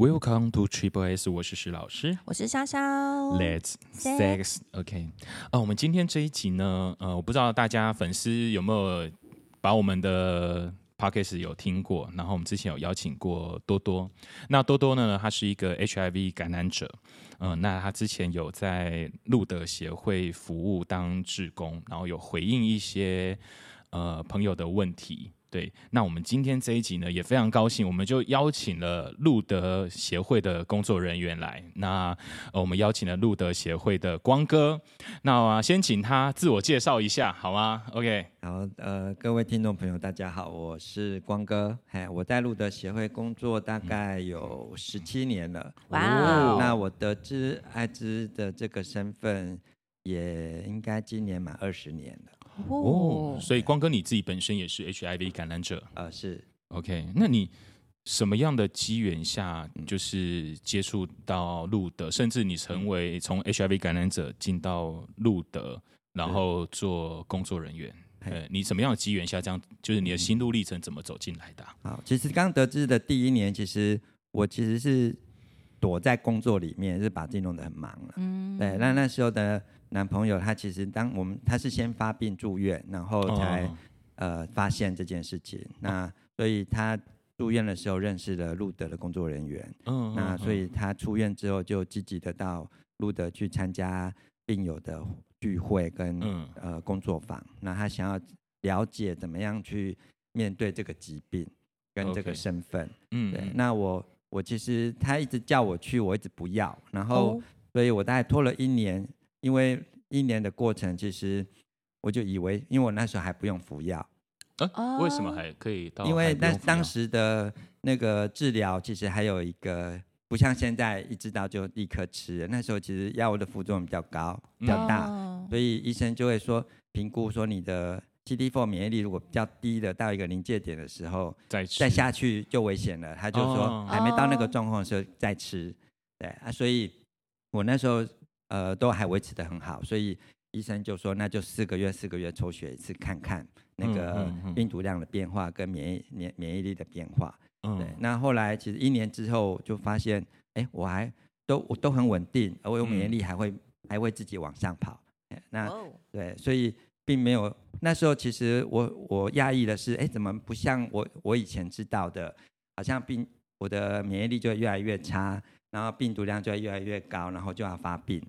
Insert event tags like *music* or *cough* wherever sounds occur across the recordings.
Welcome to Triple S，我是石老师，我是潇潇。Let's sex，OK。呃，我们今天这一集呢，呃，我不知道大家粉丝有没有把我们的 Podcast 有听过，然后我们之前有邀请过多多。那多多呢，他是一个 HIV 感染者，嗯、呃，那他之前有在路德协会服务当志工，然后有回应一些呃朋友的问题。对，那我们今天这一集呢，也非常高兴，我们就邀请了路德协会的工作人员来。那我们邀请了路德协会的光哥，那先请他自我介绍一下，好吗？OK。好，呃，各位听众朋友，大家好，我是光哥，嘿，我在路德协会工作大概有十七年了。哇、wow，那我得知艾滋的这个身份，也应该今年满二十年了。哦，所以光哥你自己本身也是 HIV 感染者，呃，是 OK。那你什么样的机缘下，就是接触到路德，甚至你成为从 HIV 感染者进到路德，然后做工作人员？呃，你什么样的机缘下，这样就是你的心路历程怎么走进来的？好，其实刚得知的第一年，其实我其实是躲在工作里面，是把自己弄得很忙了。嗯，对，那那时候的。男朋友他其实当我们他是先发病住院，然后才、哦、呃发现这件事情。那所以他住院的时候认识了路德的工作人员。嗯，那所以他出院之后就积极的到路德去参加病友的聚会跟、嗯、呃工作坊。那他想要了解怎么样去面对这个疾病跟这个身份。嗯，对。那我我其实他一直叫我去，我一直不要。然后、哦、所以我大概拖了一年。因为一年的过程，其实我就以为，因为我那时候还不用服药，啊，为什么还可以到？因为那当时的那个治疗，其实还有一个不像现在一知道就立刻吃。那时候其实药物的副作用比较高，比较大，嗯，所以医生就会说评估说你的 CD4 免疫力如果比较低的到一个临界点的时候，再再下去就危险了。他就说还没到那个状况的时候再吃，对啊，所以我那时候。呃，都还维持得很好，所以医生就说，那就四个月四个月抽血一次，看看那个病毒量的变化跟免疫免免疫力的变化。嗯，对。那后来其实一年之后就发现，哎，我还都我都很稳定，而我有免疫力还会、嗯、还会自己往上跑。那对，所以并没有那时候其实我我讶异的是，哎，怎么不像我我以前知道的，好像病我的免疫力就会越来越差，然后病毒量就会越来越高，然后就要发病。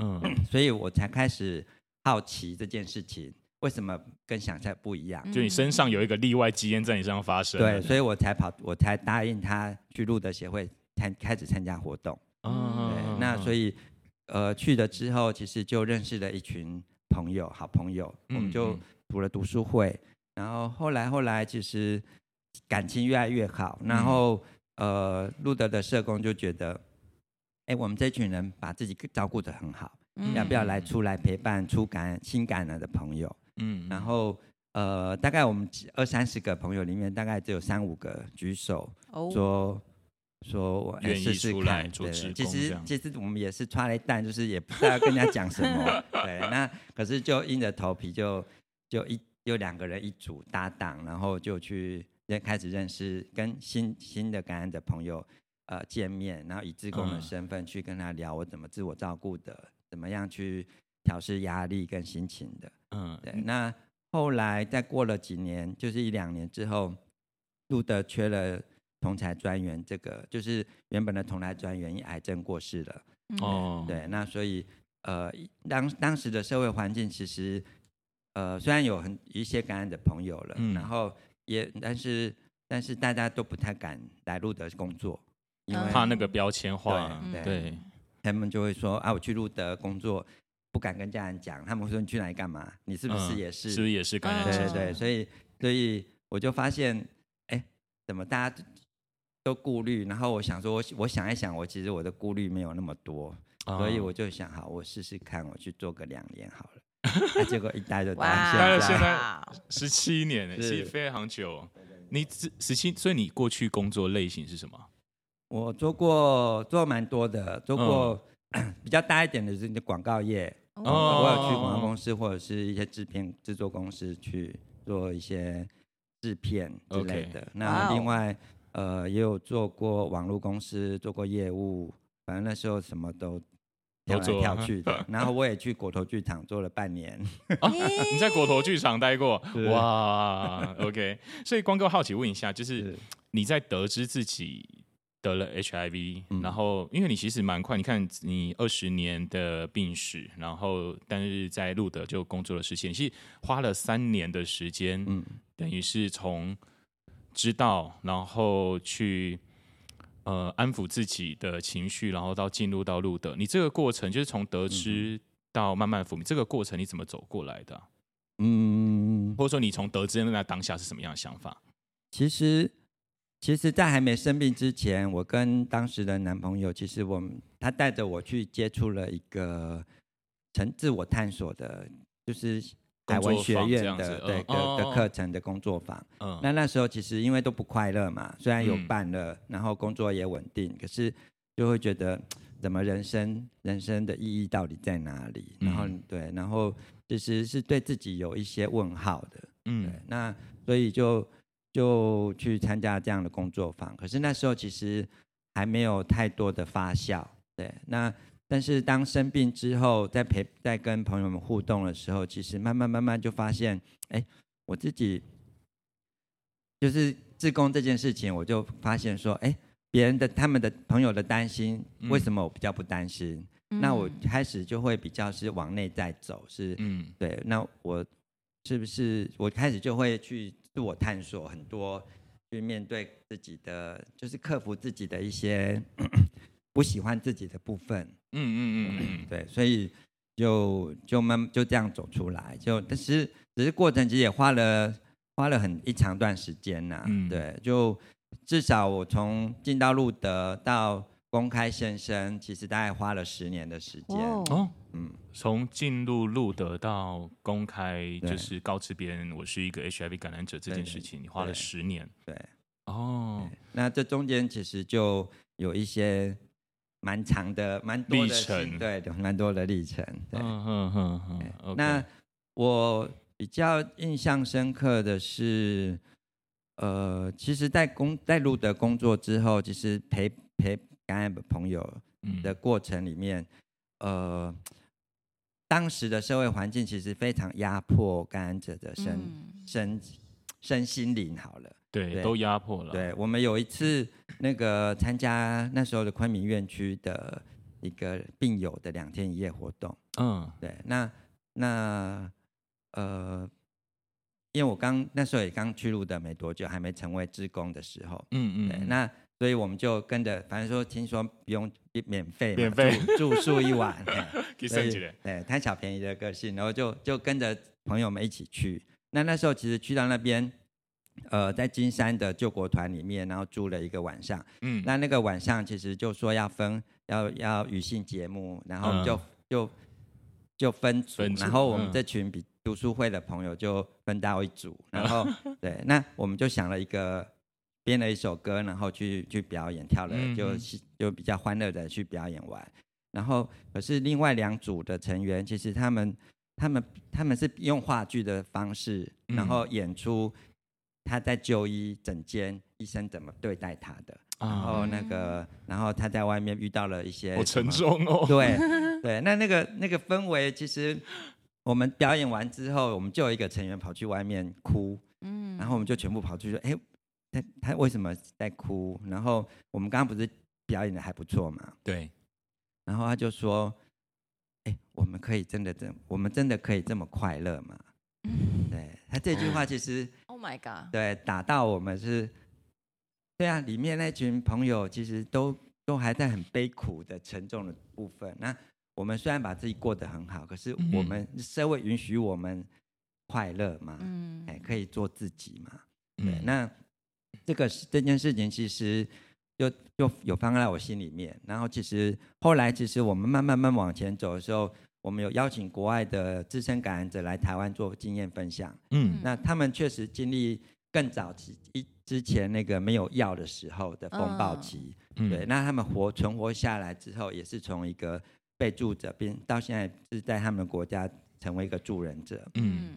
嗯，*clears throat* 所以我才开始好奇这件事情为什么跟想象不一样？就你身上有一个例外基因在你身上发生。对，所以我才跑，我才答应他去路德协会参开始参加活动。嗯，对，那所以呃去了之后，其实就认识了一群朋友，好朋友，我们就组了读书会，然后后来后来其实感情越来越好，然后呃路德的社工就觉得。哎，我们这群人把自己照顾得很好，嗯，要不要来出来陪伴出感新感染的朋友？嗯，然后呃，大概我们二三十个朋友里面，大概只有三五个举手说，哦，说我愿意试试看。对，其实其实我们也是抓了一蛋，就是也不知道跟人家讲什么。*laughs* 对，那可是就硬着头皮就就一就两个人一组搭档，然后就去开始认识跟新新的感染的朋友。呃，见面，然后以志工的身份去跟他聊我怎么自我照顾的，嗯、怎么样去调试压力跟心情的。嗯，对。那后来再过了几年，就是一两年之后，路德缺了同才专员，这个就是原本的同侪专员因癌症过世了。哦，对。那所以呃，当当时的社会环境其实呃，虽然有很一些感染的朋友了，嗯、然后也但是但是大家都不太敢来路德工作。怕那个标签化，对，对他们就会说啊，我去路德工作，不敢跟家人讲。他们会说你去哪里干嘛？你是不是也是？嗯、是不是也是感染者？对对对，所以所以我就发现，哎，怎么大家都顾虑？然后我想说，我我想一想，我其实我的顾虑没有那么多，嗯、所以我就想，好，我试试看，我去做个两年好了。*laughs* 啊、结果一待就待了现在十七年，其实非常久。你十十七，所以你过去工作类型是什么？我做过做蛮多的，做过、嗯、*clears throat* 比较大一点的是广告业，哦、我有去广告公司或者是一些制片制作公司去做一些制片之类的。那另外呃，也有做过网络公司，做过业务，反正那时候什么都跳来跳去的。*laughs* 然后我也去果陀剧场做了半年。啊，你在果陀剧场待过？哇，OK。所以光哥好奇问一下，就是你在得知自己得了 HIV，嗯，然后因为你其实蛮快，你看你二十年的病史，然后但是在路德就工作了十七年，其实花了三年的时间，嗯，等于是从。知道，然后去呃安抚自己的情绪，然后到进入到路德。你这个过程就是从得知到慢慢抚平，嗯、这个过程你怎么走过来的、啊？嗯，或者说你从得知的那当下是什么样的想法？其实，其实，在还没生病之前，我跟当时的男朋友，其实我们他带着我去接触了一个成自我探索的，就是。海文学院的对的的课程的工作坊，嗯，那那时候其实因为都不快乐嘛，虽然有伴了，然后工作也稳定，可是就会觉得怎么人生人生的意义到底在哪里？然后对，然后其实是对自己有一些问号的，嗯，那所以就就去参加这样的工作坊，可是那时候其实还没有太多的发酵，对，那。但是当生病之后，在陪在跟朋友们互动的时候，其实慢慢慢慢就发现，哎，我自己就是自宫这件事情，我就发现说，哎，别人的他们的朋友的担心，为什么我比较不担心？嗯、那我开始就会比较是往内在走，是，嗯，对。那我是不是我开始就会去自我探索很多，去面对自己的，就是克服自己的一些。*coughs* 不喜欢自己的部分，嗯嗯嗯嗯，对，所以就就慢就这样走出来，就但是只是过程其实也花了花了很一长段时间呐、啊，嗯，对，就至少我从进到路德到公开现身，其实大概花了十年的时间。哦，嗯，从进入路德到公开就是告知别人我是一个 HIV 感染者这件事情，你花了十年，对，哦，那这中间其实就有一些。蛮长的，蛮多的历程，对，蛮多的历程。对，嗯嗯嗯嗯。那我比较印象深刻的是，呃，其实，在工在路德工作之后，其实陪陪感染的朋友的过程里面，嗯、呃，当时的社会环境其实非常压迫感染者的身、嗯、身身心灵。好了。对，对都压迫了。对，我们有一次那个参加那时候的昆明院区的一个病友的两天一夜活动。嗯，对，那那呃，因为我刚那时候也刚去入的没多久，还没成为职工的时候。嗯嗯。对，那所以我们就跟着，反正说听说不用免费，免费住宿一晚，*laughs* 对，对，贪小便宜的个性，然后就就跟着朋友们一起去。那那时候其实去到那边。呃，在金山的救国团里面，然后住了一个晚上。嗯，那那个晚上其实就说要分，要要语性节目，然后就、嗯、就就分组，分组，然后我们这群比读书会的朋友就分到一组，然后、嗯、对，那我们就想了一个编了一首歌，然后去去表演，跳了就就比较欢乐的去表演完。然后可是另外两组的成员，其实他们他们他们是用话剧的方式，然后演出。他在就医诊间，医生怎么对待他的？然后那个，然后他在外面遇到了一些，好沉重哦。对 *laughs* 对，那那个那个氛围，其实我们表演完之后，我们就有一个成员跑去外面哭，嗯，然后我们就全部跑出去说：“哎，他他为什么在哭？”然后我们刚刚不是表演的还不错嘛？对。然后他就说：“哎，我们可以真的这，我们真的可以这么快乐吗？” *laughs* 对，他这句话其实。*laughs* Oh my God！对，打到我们是，对啊，里面那群朋友其实都都还在很悲苦的沉重的部分。那我们虽然把自己过得很好，可是我们社会允许我们快乐嘛？嗯，哎，可以做自己嘛？对，嗯、那这个这件事情其实就就有放在我心里面。然后其实后来，其实我们慢慢慢慢往前走的时候。我们有邀请国外的资深感染者来台湾做经验分享。嗯，那他们确实经历更早期一之前那个没有药的时候的风暴期。嗯，对，那他们活存活下来之后，也是从一个被助者变到现在是在他们国家成为一个助人者。嗯，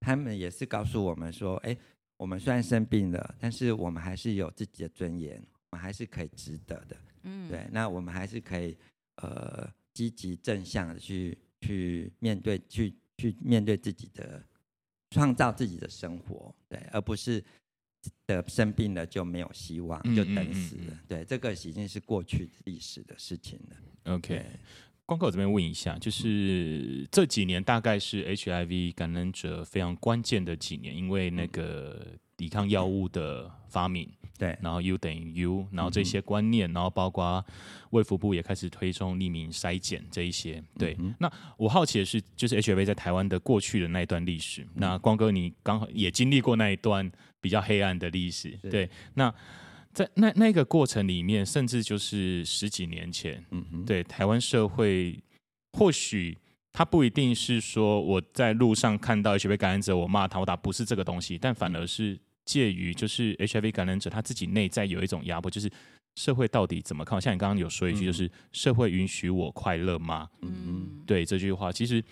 他们也是告诉我们说，哎，我们虽然生病了，但是我们还是有自己的尊严，我们还是可以值得的。嗯，对，那我们还是可以呃积极正向的去去面对，去去面对自己的创造自己的生活，对，而不是的生病了就没有希望，就等死了。嗯嗯嗯嗯、对，这个已经是过去历史的事情了。OK。光哥，我这边问一下，就是这几年大概是 HIV 感染者非常关键的几年，因为那个抵抗药物的发明，对，然后 U 等于 U，然后这些观念，然后包括卫福部也开始推崇匿名筛检这一些，对。那我好奇的是，就是 HIV 在台湾的过去的那一段历史，那光哥你刚好也经历过那一段比较黑暗的历史，对，那。在那那个过程里面，甚至就是十几年前，嗯哼，对台湾社会，或许他不一定是说我在路上看到 HIV 感染者，我骂他，我打不是这个东西，但反而是介于就是 HIV 感染者他自己内在有一种压迫，就是社会到底怎么看？像你刚刚有说一句，就是社会允许我快乐吗？嗯嗯，对这句话，其实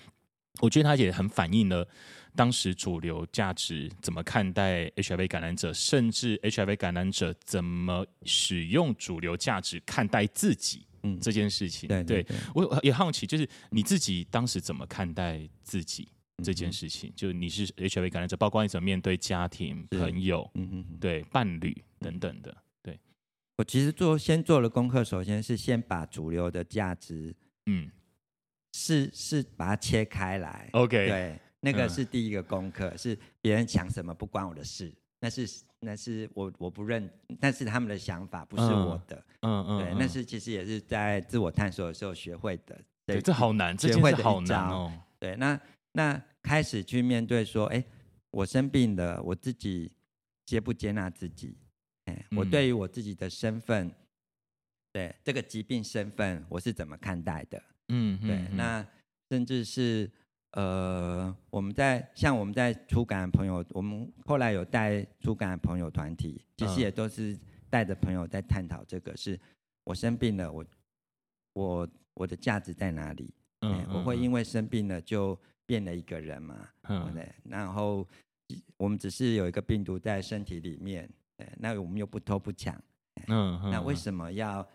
我觉得他也很反映了。当时主流价值怎么看待 HIV 感染者，甚至 HIV 感染者怎么使用主流价值看待自己，嗯，这件事情，对，对，对，我也好奇，就是你自己当时怎么看待自己这件事情？嗯、就你是 HIV 感染者，包括你怎么面对家庭、朋友，嗯嗯，对，伴侣等等的，对。我其实做先做了功课，首先是先把主流的价值，嗯，是是把它切开来，OK，对。那个是第一个功课，嗯、是别人想什么不关我的事，那是那是我我不认，但是他们的想法，不是我的。嗯嗯，对，嗯、那是其实也是在自我探索的时候学会的。对，这好难，这件事好难哦。对，那那开始去面对说，哎，我生病了，我自己接不接纳自己？哎，我对于我自己的身份，嗯、对这个疾病身份，我是怎么看待的？嗯，对，嗯、那甚至是。呃，我们在像我们在出感朋友，我们后来有带出感朋友团体，其实也都是带着朋友在探讨这个：是我生病了，我我我的价值在哪里？嗯，我会因为生病了就变了一个人嘛？嗯，对。然后我们只是有一个病毒在身体里面，那我们又不偷不抢，嗯，那为什么要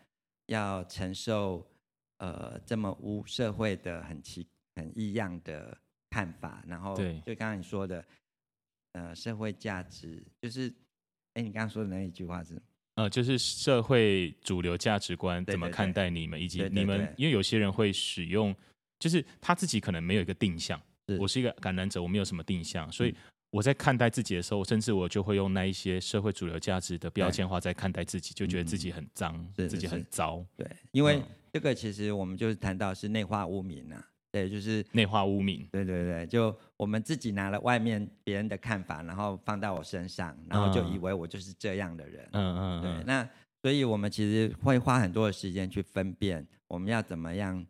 要承受呃这么污社会的很奇？很异样的看法，然后就刚刚你说的，呃，社会价值就是，哎，你刚刚说的那一句话是，呃，就是社会主流价值观怎么看待你们，以及你们，因为有些人会使用，就是他自己可能没有一个定向，我是一个感染者，我没有什么定向，所以我在看待自己的时候，甚至我就会用那一些社会主流价值的标签化在看待自己，就觉得自己很脏，自己很糟，对，因为这个其实我们就是谈到是内化污名啊。对，就是内化污名。对对对，就我们自己拿了外面别人的看法，然后放到我身上，然后就以为我就是这样的人。嗯嗯。对，那所以我们其实会花很多的时间去分辨，我们要怎么样，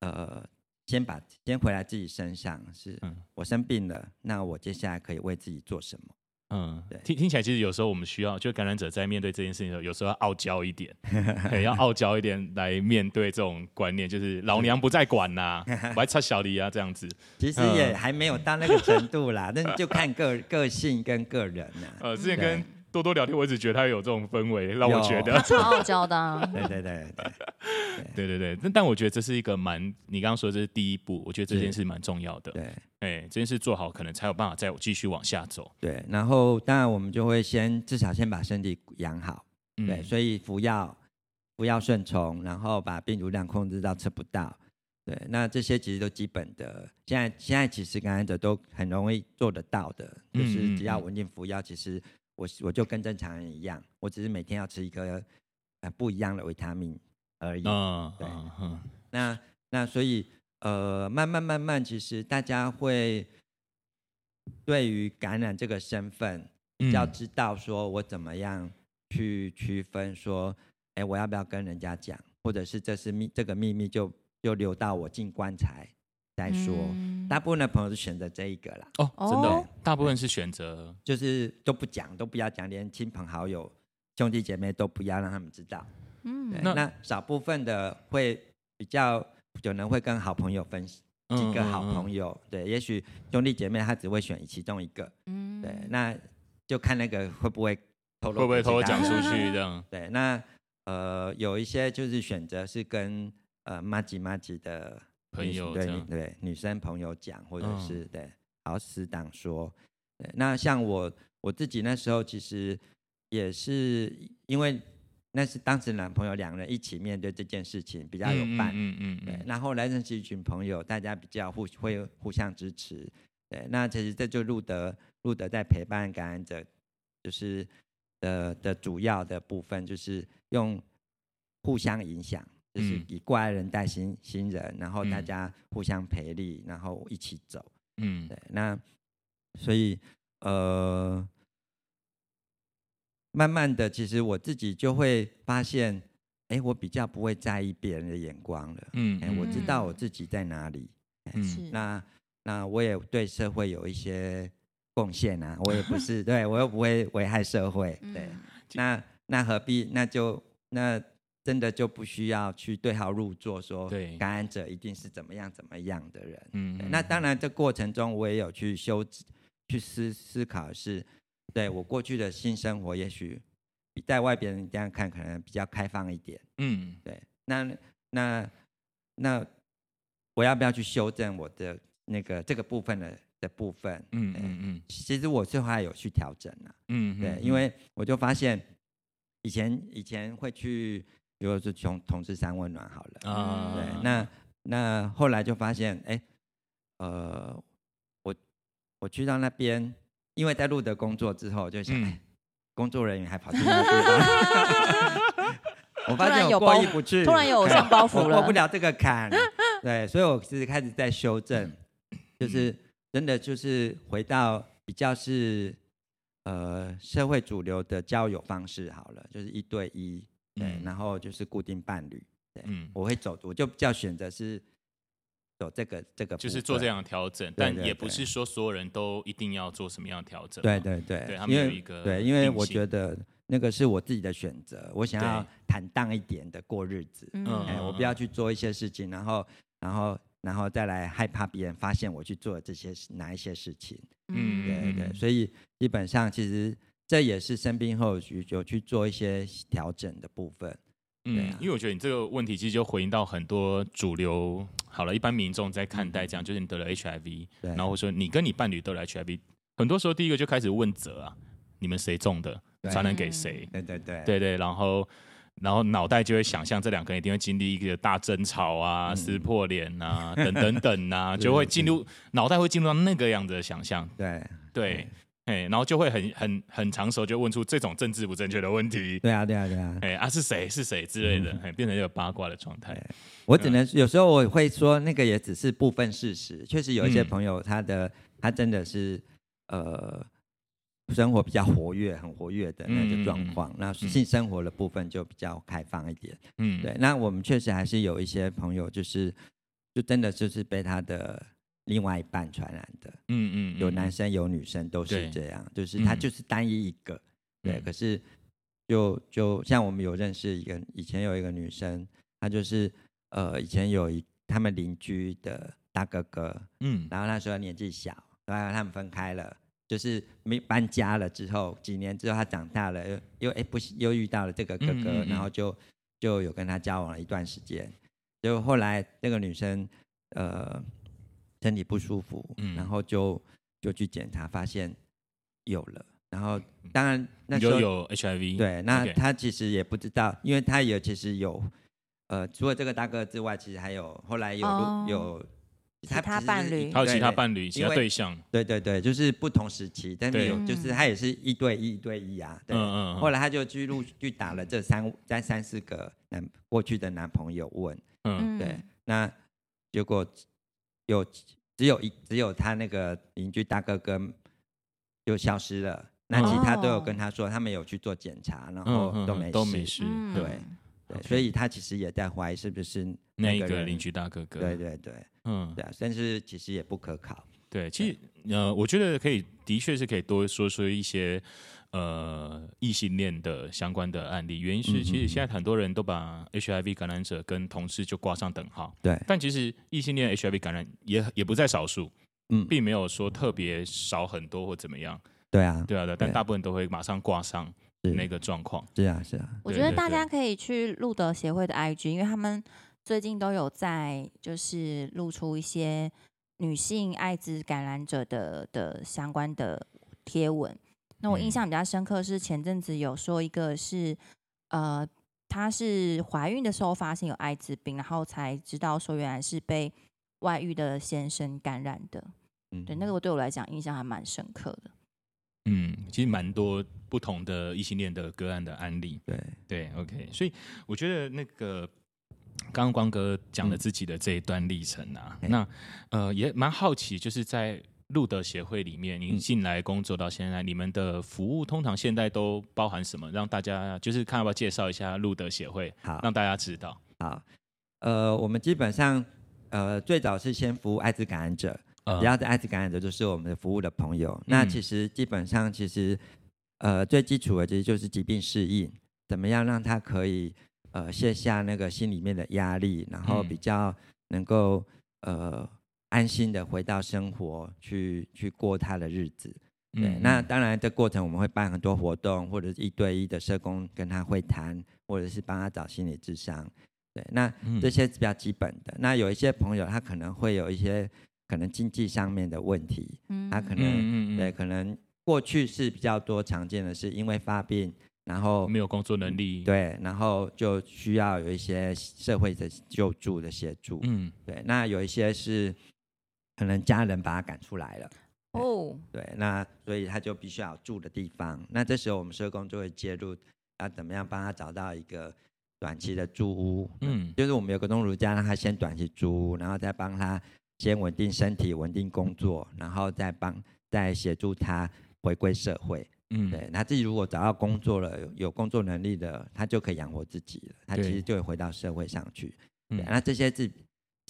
呃，先把先回来自己身上，是我生病了，那我接下来可以为自己做什么？嗯，对，听听起来其实有时候我们需要，就感染者在面对这件事情的时候，有时候要傲娇一点，*laughs* 要傲娇一点来面对这种观念，就是老娘不再管呐、啊，*laughs* 我还插小李啊这样子。其实也还没有到那个程度啦，*laughs* 但就看个个性跟个人呐、啊。呃，之前跟。多多聊天，我一直觉得他有这种氛围，让我觉得超傲娇的、啊。对对对对对对对，但但我觉得这是一个蛮，你刚刚说的这是第一步，我觉得这件事蛮重要的。对，哎，这件事做好，可能才有办法再继续往下走。对，然后当然我们就会先至少先把身体养好。嗯、对，所以服药，服药顺从，然后把病毒量控制到测不到。对，那这些其实都基本的，现在现在其实感染者都很容易做得到的，就是只要稳定服药，其实。我我就跟正常人一样，我只是每天要吃一颗呃不一样的维他命而已。嗯，对。嗯、那那所以呃，慢慢慢慢，其实大家会对于感染这个身份，要知道说我怎么样去区分说，哎，我要不要跟人家讲，或者是这是秘这个秘密就就留到我进棺材。再说，嗯、大部分的朋友是选择这一个啦。哦，真的，对大部分是选择，就是都不讲，都不要讲，连亲朋好友、兄弟姐妹都不要让他们知道。嗯，对那那少部分的会比较有人会跟好朋友分析，几个好朋友，嗯嗯嗯对，也许兄弟姐妹他只会选其中一个。嗯，对，那就看那个会不会透露，会不会偷偷讲出去这样？*laughs* 对，那呃有一些就是选择是跟呃妈吉妈吉的朋友对对女生朋友讲，或者是、嗯、对好死党说。对，那像我我自己那时候其实也是因为。那是当时男朋友两人一起面对这件事情，比较有伴。嗯嗯，嗯，嗯对。那后来认识一群朋友，大家比较互会互相支持。对，那其实这就路德路德在陪伴感染者，就是的的主要的部分，就是用互相影响，就是以过来人带新新人，然后大家互相培力，然后一起走。嗯，对。那所以呃。慢慢的，其实我自己就会发现，哎，我比较不会在意别人的眼光了。嗯，哎，我知道我自己在哪里。嗯，那那我也对社会有一些贡献啊。我也不 *laughs* 是，对我又不会危害社会。对，那那何必？那就那真的就不需要去对号入座，说感染者一定是怎么样怎么样的人。嗯，那当然，这过程中我也有去修，去思思考是。对我过去的性生活，也许比在外边人这样看可能比较开放一点。嗯，对。那那那我要不要去修正我的那个这个部分的的部分？嗯嗯嗯。其实我最后还有去调整了。嗯，对，因为我就发现以前以前会去，比如说是从同志三温暖好了。啊。对。那那后来就发现，哎，呃，我我去到那边。因为在路德工作之后，就想，嗯、工作人员还跑去那地方，*laughs* 我发现我过意不去，突然有偶像包袱了，*laughs* 过不了这个坎。对，所以我其实开始在修正，就是真的就是回到比较是呃社会主流的交友方式好了，就是一对一，对，嗯、然后就是固定伴侣，对，嗯、我会走，我就比较选择是。走这个这个就是做这样的调整，但也不是说所有人都一定要做什么样的调整。对对对，对他们有一个对，因为我觉得那个是我自己的选择，我想要坦荡一点的过日子。嗯，我不要去做一些事情，然后然后然后再来害怕别人发现我去做这些哪一些事情。嗯，对对，所以基本上其实这也是生病后有有去做一些调整的部分。嗯，因为我觉得你这个问题其实就回应到很多主流好了，一般民众在看待这样，就是你得了 HIV，然后说你跟你伴侣得了 HIV，很多时候第一个就开始问责啊，你们谁中的，传染给谁？对对对，对对，然后然后脑袋就会想象这两个人一定会经历一个大争吵啊、撕破脸啊等等等啊，*laughs* 就会进入脑袋会进入到那个样子的想象。对对。哎，然后就会很很很长时候就问出这种政治不正确的问题。对啊，对啊，对啊。哎啊，是谁是谁之类的，哎，变成一个八卦的状态。我只能有时候我会说，那个也只是部分事实。确实有一些朋友，他的他真的是呃生活比较活跃，很活跃的那个状况。那性生活的部分就比较开放一点。嗯，对。那我们确实还是有一些朋友，就是就真的就是被他的。另外一半传染的，嗯嗯，有男生有女生都是这样，就是他就是单一一个，对。可是就就像我们有认识一个，以前有一个女生，她就是呃以前有一他们邻居的大哥哥，嗯，然后那时候年纪小，然后他们分开了，就是没搬家了之后，几年之后他长大了，又又哎不又遇到了这个哥哥，然后就就有跟他交往了一段时间，就后来那个女生呃。身体不舒服，嗯，然后就就去检查，发现有了。然后当然那时候有 HIV，对，那他其实也不知道，因为他也其实有，呃，除了这个大哥之外，其实还有后来有有其他伴侣，还有其他伴侣，其他对象，对对对，就是不同时期，但是有就是他也是一对一，一对一啊，对，嗯嗯。后来他就去陆续打了这三三三四个男过去的男朋友问，嗯，对，那结果。有只有一只有他那个邻居大哥哥就消失了，那其他都有跟他说，他们有去做检查，然后都没事，都没事。对对，所以他其实也在怀疑是不是那个邻居大哥哥。对对对，嗯，对啊，但是其实也不可靠。对，其实呃，我觉得可以，的确是可以多说说一些。呃，异性恋的相关的案例，原因是其实现在很多人都把 HIV 感染者跟同事就挂上等号。对，但其实异性恋 HIV 感染也也不在少数，嗯，并没有说特别少很多或怎么样。对啊，对啊，对，但大部分都会马上挂上那个状况。是啊，是啊。我觉得大家可以去路德协会的 IG，因为他们最近都有在就是露出一些女性艾滋感染者的的相关的贴文。那我印象比较深刻是前阵子有说一个是呃，她是怀孕的时候发现有艾滋病，然后才知道说原来是被外遇的先生感染的。嗯，对，那个我对我来讲印象还蛮深刻的。嗯，其实蛮多不同的异性恋的个案的案例。对对，OK，所以我觉得那个刚刚光哥讲了自己的这一段历程啊，嗯、那呃也蛮好奇，就是在路德协会里面，您进来工作到现在，嗯、你们的服务通常现在都包含什么？让大家就是看要不要介绍一下路德协会，好，让大家知道。好，呃，我们基本上呃最早是先服务艾滋感染者。只要是艾滋感染者，就是我们的服务的朋友。嗯、那其实基本上，其实呃最基础的其实就是疾病适应，怎么样让他可以呃卸下那个心里面的压力，然后比较能够呃安心的回到生活去去过他的日子。对，嗯、那当然这过程我们会办很多活动，或者是一对一的社工跟他会谈，或者是帮他找心理智商。对，那这些是比较基本的。那有一些朋友他可能会有一些。可能经济上面的问题，他可能、嗯、对，可能过去是比较多常见的是因为发病，然后没有工作能力，对，然后就需要有一些社会的救助的协助，嗯，对，那有一些是可能家人把他赶出来了，哦，对，那所以他就必须要住的地方，那这时候我们社工就会介入，要怎么样帮他找到一个短期的住屋，嗯，就是我们有个东如家，让他先短期租屋，然后再帮他。先稳定身体，稳定工作，然后再帮再协助他回归社会。嗯，对，他自己如果找到工作了，有，工作能力的，他就可以养活自己了。他其实就会回到社会上去。嗯，那这些是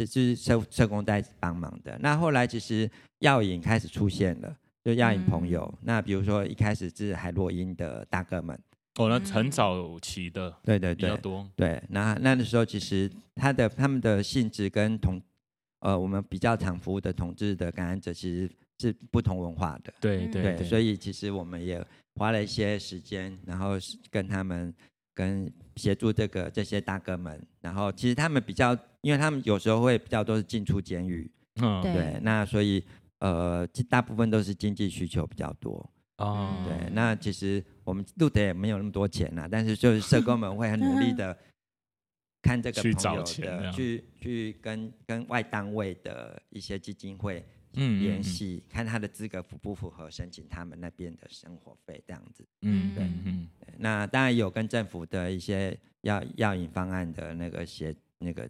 这是社社工在帮忙的。那后来其实药瘾开始出现了，就药瘾朋友。嗯、那比如说一开始是海洛因的大哥们。哦，那很早期的，对对对，比较多。对，那那的时候其实他的他们的性质跟同。呃，我们比较常服务的同志的感染者其实是不同文化的，对对对，对，所以其实我们也花了一些时间，然后跟他们跟协助这个这些大哥们，然后其实他们比较，因为他们有时候会比较都是进出监狱，嗯，对，那所以呃，大部分都是经济需求比较多，哦，对，那其实我们路德也没有那么多钱呐，但是就是社工们会很努力的。*laughs* 看这个朋友的，去找钱，去去跟跟外单位的一些基金会联系，嗯嗯、看他的资格符不符合申请他们那边的生活费这样子。嗯，对，嗯，那当然有跟政府的一些药药引方案的那个协那个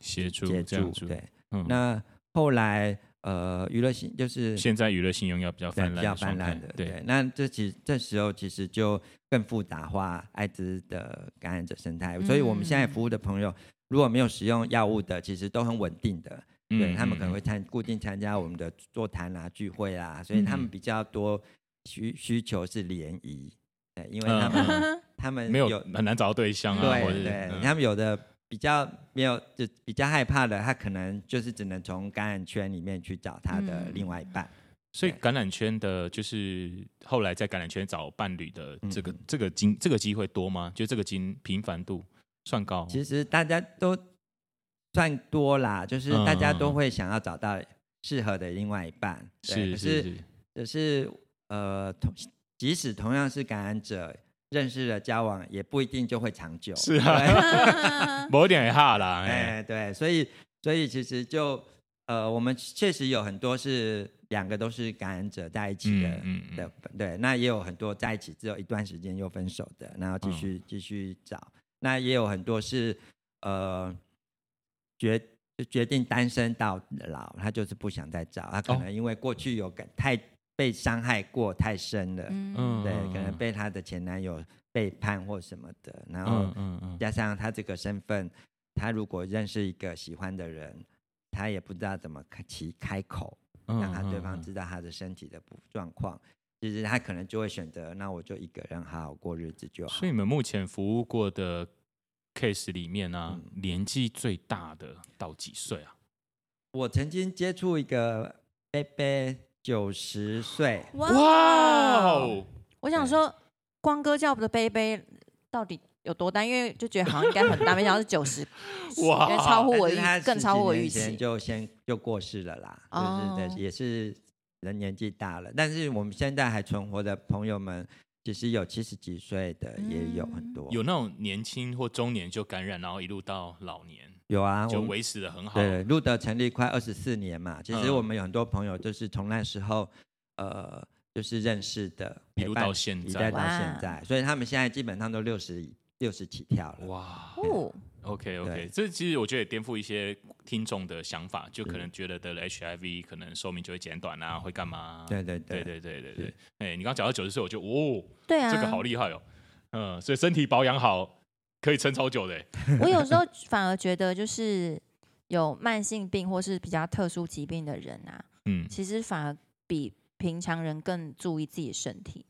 协助协助，对，嗯、那后来。呃，娱乐性就是现在娱乐性用药比较泛滥，比较泛滥的。对，对，那这其实这时候其实就更复杂化艾滋的感染者生态。嗯、所以我们现在服务的朋友，如果没有使用药物的，其实都很稳定的。嗯、对，他们可能会参固定参加我们的座谈啊、聚会啊，所以他们比较多需需求是联谊。对，因为他们、嗯、他们有没有很难找到对象啊，对对，嗯、他们有的。比较没有，就比较害怕的，他可能就是只能从感染圈里面去找他的另外一半。嗯、所以感染圈的，就是后来在感染圈找伴侣的这个、嗯、这个机这个机会多吗？就这个机频繁度算高？其实大家都算多啦，就是大家都会想要找到适合的另外一半。是是是，可是呃，同即使同样是感染者。认识了交往也不一定就会长久，是啊，*laughs* 某点也哈啦，*laughs* 哎，对，所以所以其实就呃，我们确实有很多是两个都是感染者在一起的，嗯嗯、的，对，那也有很多在一起只有一段时间又分手的，然后继续、嗯、继续找，那也有很多是呃决决定单身到老，他就是不想再找，他可能因为过去有感太。被伤害过太深了，嗯，对，可能被他的前男友背叛或什么的，然后加上他这个身份，他如果认识一个喜欢的人，他也不知道怎么开开口，让他对方知道他的身体的状况，其实他可能就会选择，那我就一个人好好过日子就好。所以你们目前服务过的 case 里面呢、啊，嗯、年纪最大的到几岁啊？我曾经接触一个伯伯。九十岁。哇哦！我想说，光哥叫的杯杯到底有多大？因为就觉得好像应该很大，没想到是九十，*laughs* 哇，超乎我预，更超乎我预期。就先就过世了啦，哦、就是也是人年纪大了，但是我们现在还存活的朋友们。其实有七十几岁的，也有很多，有那种年轻或中年就感染，然后一路到老年，有啊，就维持的很好。对，路德成立快二十四年嘛，其实我们有很多朋友就是从那时候，呃，就是认识的，一路到现在，到现在，所以他们现在基本上都六十六十起跳了。哇哦。OK OK，这其实我觉得也颠覆一些听众的想法，就可能觉得得了 HIV 可能寿命就会减短啊，会干嘛？对对对对对对对哎，你刚讲到九十岁，我就哦，对啊，这个好厉害哦，嗯，所以身体保养好可以撑超久的。我有时候 *laughs* 反而觉得，就是有慢性病或是比较特殊疾病的人啊，嗯，其实反而比平常人更注意自己的身体。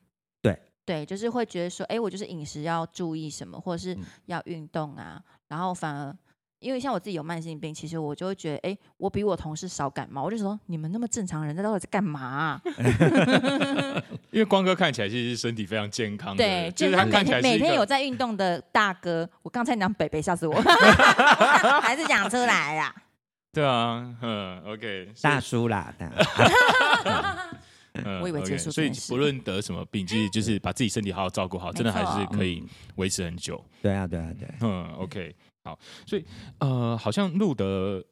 对，就是会觉得说，哎，我就是饮食要注意什么，或者是要运动啊。嗯、然后反而，因为像我自己有慢性病，其实我就会觉得，哎，我比我同事少感冒。我就说，你们那么正常人，那到底在干嘛、啊？*laughs* 因为光哥看起来其实是身体非常健康的，对，就是他每天每天有在运动的大哥。我刚才讲北北，吓死我，*laughs* 还是讲出来啦。对啊，嗯，OK，大叔啦。*laughs* 嗯，我以为结束，所以不论得什么病，其实就是把自己身体好好照顾好，真的还是可以维持很久。对啊，对啊，对。嗯，OK，好，所以呃，好像路德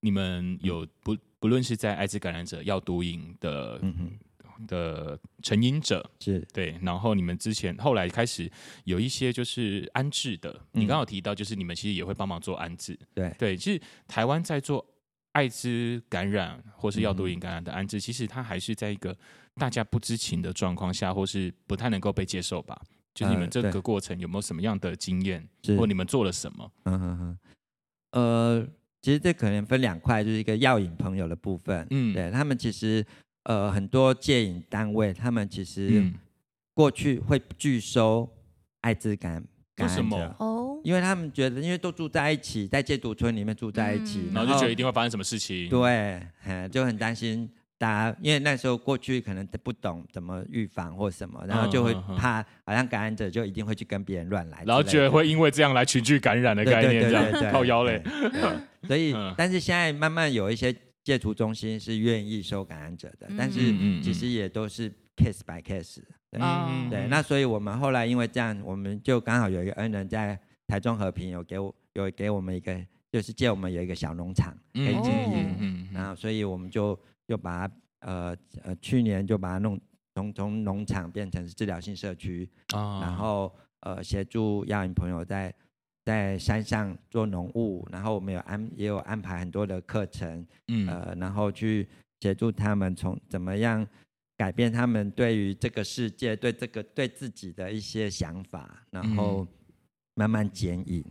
你们有不不论是在艾滋感染者要毒瘾的、嗯、哼。的成瘾者是。对，然后你们之前后来开始有一些就是安置的，嗯、你刚好提到就是你们其实也会帮忙做安置，对。对，其实台湾在做。艾滋感染或是药毒瘾感染的安置，嗯、其实它还是在一个大家不知情的状况下，或是不太能够被接受吧？就是你们这个过程有没有什么样的经验，呃、或你们做了什么？嗯哼哼。呃，其实这可能分两块，就是一个药瘾朋友的部分。嗯，对他们其实呃很多戒瘾单位，他们其实过去会拒收艾滋感染。为什么？因为他们觉得，因为都住在一起，在戒毒村里面住在一起，嗯、然后就觉得一定会发生什么事情。对，就很担心大家，因为那时候过去可能不懂怎么预防或什么，然后就会怕，好像感染者就一定会去跟别人乱来，然后觉得会因为这样来群聚感染的概念，这样 *laughs* 靠腰嘞。*laughs* 所以，但是现在慢慢有一些戒毒中心是愿意收感染者的，嗯、但是其实也都是 case by 嗯、对，那所以我们后来因为这样，我们就刚好有一个恩人在。台中和平有给我有给我们一个，就是借我们有一个小农场可以经营，嗯、然后所以我们就就把它呃呃去年就把它弄从从农场变成治疗性社区，哦、然后呃协助药瘾朋友在在山上做农务，然后我们有安也有安排很多的课程，嗯、呃然后去协助他们从怎么样改变他们对于这个世界对这个对自己的一些想法，然后。嗯慢慢减瘾，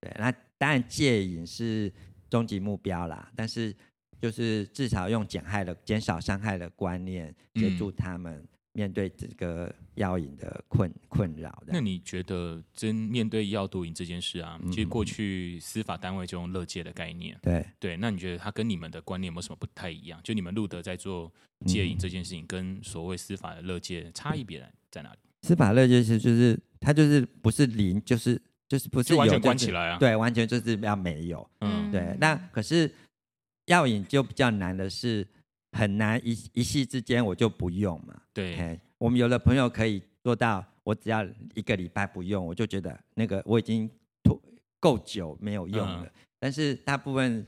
对，那当然戒瘾是终极目标啦。但是就是至少用减害的、减少伤害的观念，协助他们面对这个药瘾的困困扰。那你觉得真面对药毒瘾这件事啊？其实过去司法单位就用乐戒的概念，对对。那你觉得他跟你们的观念有没有什么不太一样？就你们路德在做戒瘾这件事情，跟所谓司法的乐戒差异别在哪里？司法乐戒是就是它就是不是零，就是就是不是有完全关起来啊？对，完全就是要没有。嗯，对。那可是药引就比较难的是，很难一一夕之间我就不用嘛。对。我们有的朋友可以做到，我只要一个礼拜不用，我就觉得那个我已经够久没有用了。嗯、但是大部分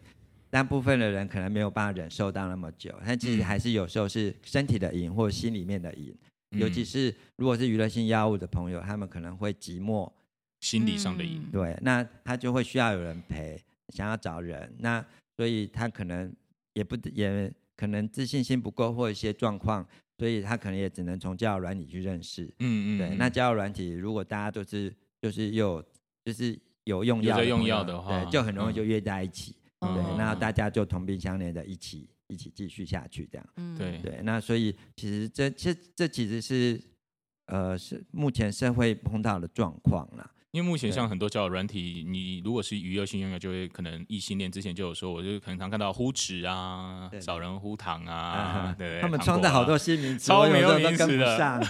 大部分的人可能没有办法忍受到那么久，但其实还是有时候是身体的瘾或心里面的瘾。尤其是如果是娱乐性药物的朋友，他们可能会寂寞，心理上的瘾。对，那他就会需要有人陪，想要找人。那所以他可能也不也可能自信心不够，或一些状况，所以他可能也只能从交友软体去认识。嗯嗯。对，那交友软体如果大家都是就是有就是有用药用药的话，对，就很容易就约在一起。对，那大家就同病相怜的一起。一起继续下去，这样，嗯，对。对，那所以其实这这这其实是，呃，是目前社会碰到的状况啦。因为目前像很多交友软体，你如果是娱乐性用的，就会可能异性恋之前就有说，我就可能常看到呼脂啊，找人呼糖啊，对，他们创造好多新名词，超没有名词的。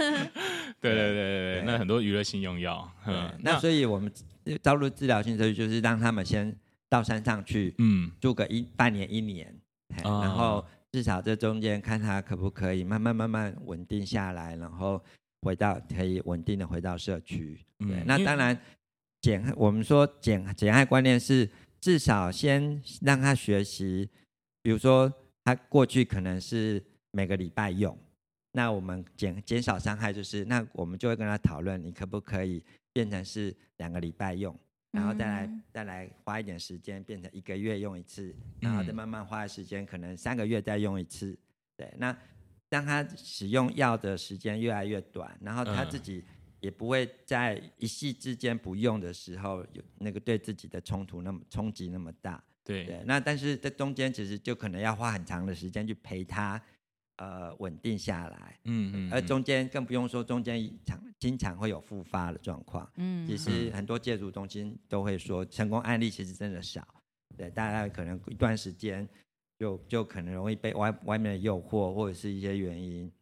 *laughs* 对对对对对，那很多娱乐性用药，嗯，那所以我们招入治疗性社区，就是让他们先到山上去，嗯，住个一半年一年，然后至少这中间看他可不可以慢慢慢慢稳定下来，然后。回到可以稳定的回到社区，对，嗯、那当然减我们说减减害观念是至少先让他学习，比如说他过去可能是每个礼拜用，那我们减减少伤害就是，那我们就会跟他讨论，你可不可以变成是两个礼拜用，然后再来、嗯、再来花一点时间变成一个月用一次，然后再慢慢花时间，可能三个月再用一次，对，那。当他使用药的时间越来越短，然后他自己也不会在一夕之间不用的时候有那个对自己的冲突那么冲击那么大。对，对，那但是这中间其实就可能要花很长的时间去陪他，呃，稳定下来。嗯嗯。而中间更不用说，中间常经常会有复发的状况。嗯。其实很多戒毒中心都会说，成功案例其实真的少。对，大概可能一段时间。就就可能容易被外外面的诱惑或者是一些原因，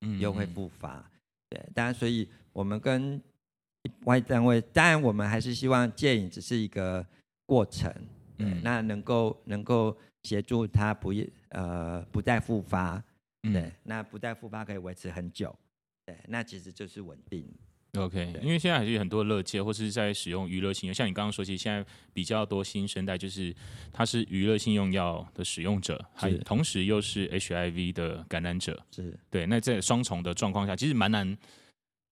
嗯，又会复发。嗯、对，当然，所以我们跟外单位，当然我们还是希望戒瘾只是一个过程，对，嗯、那能够能够协助他不呃不再复发，对，嗯、那不带复发可以维持很久，对，那其实就是稳定。OK，因为现在还是有很多乐界，或是在使用娱乐性，像你刚刚说，其实现在比较多新生代，就是他是娱乐性用药的使用者，是还同时又是 HIV 的感染者，是对。那在双重的状况下，其实蛮难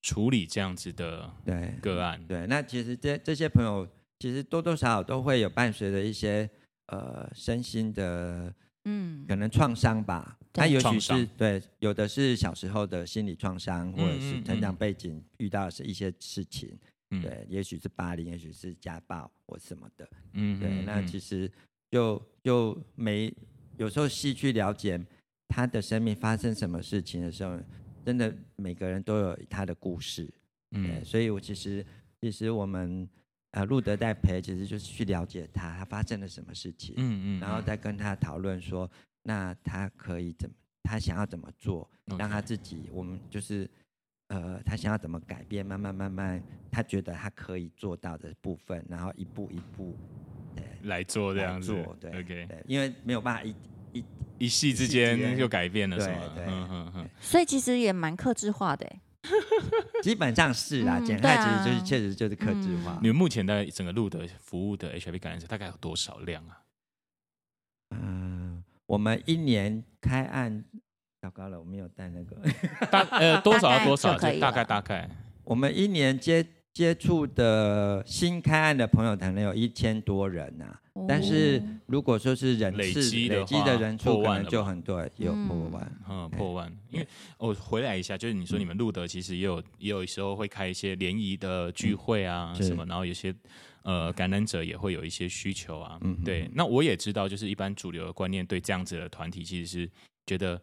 处理这样子的对个案。对，对，那其实这这些朋友，其实多多少少都会有伴随着一些呃身心的。嗯，可能创伤吧，他也许是对，有的是小时候的心理创伤，或者是成长背景遇到的是一些事情，对，也许是霸凌，也许是家暴或什么的，嗯，对，那其实就就没有时候细去了解他的生命发生什么事情的时候，真的每个人都有他的故事，嗯，所以我其实其实我们。呃，路德在陪，其实就是去了解他，他发生了什么事情，嗯嗯，然后再跟他讨论说，那他可以怎么，他想要怎么做，让他自己，我们就是，呃，他想要怎么改变，慢慢慢慢，他觉得他可以做到的部分，然后一步一步，对，来做这样子，对，OK，对，因为没有办法一一一夕之间就改变了，对是吗？对，嗯嗯，所以其实也蛮克制化的，*laughs* 基本上是啦，减害其实就是确实就是克制化。你们目前的整个路德服务的 HIV 感染者大概有多少量啊？嗯，我们一年开案，糟糕了，我没有带那个。大呃多少 *laughs* 多少，大概大概，我们一年接接触的新开案的朋友可能有一千多人呐。但是如果说是人次累积的累积的人数可能就很多，有破万，嗯，破万。因为我回来一下，就是你说你们路德其实也有也有时候会开一些联谊的聚会啊什么，然后有些呃感染者也会有一些需求啊，嗯，对。那我也知道，就是一般主流的观念对这样子的团体其实是觉得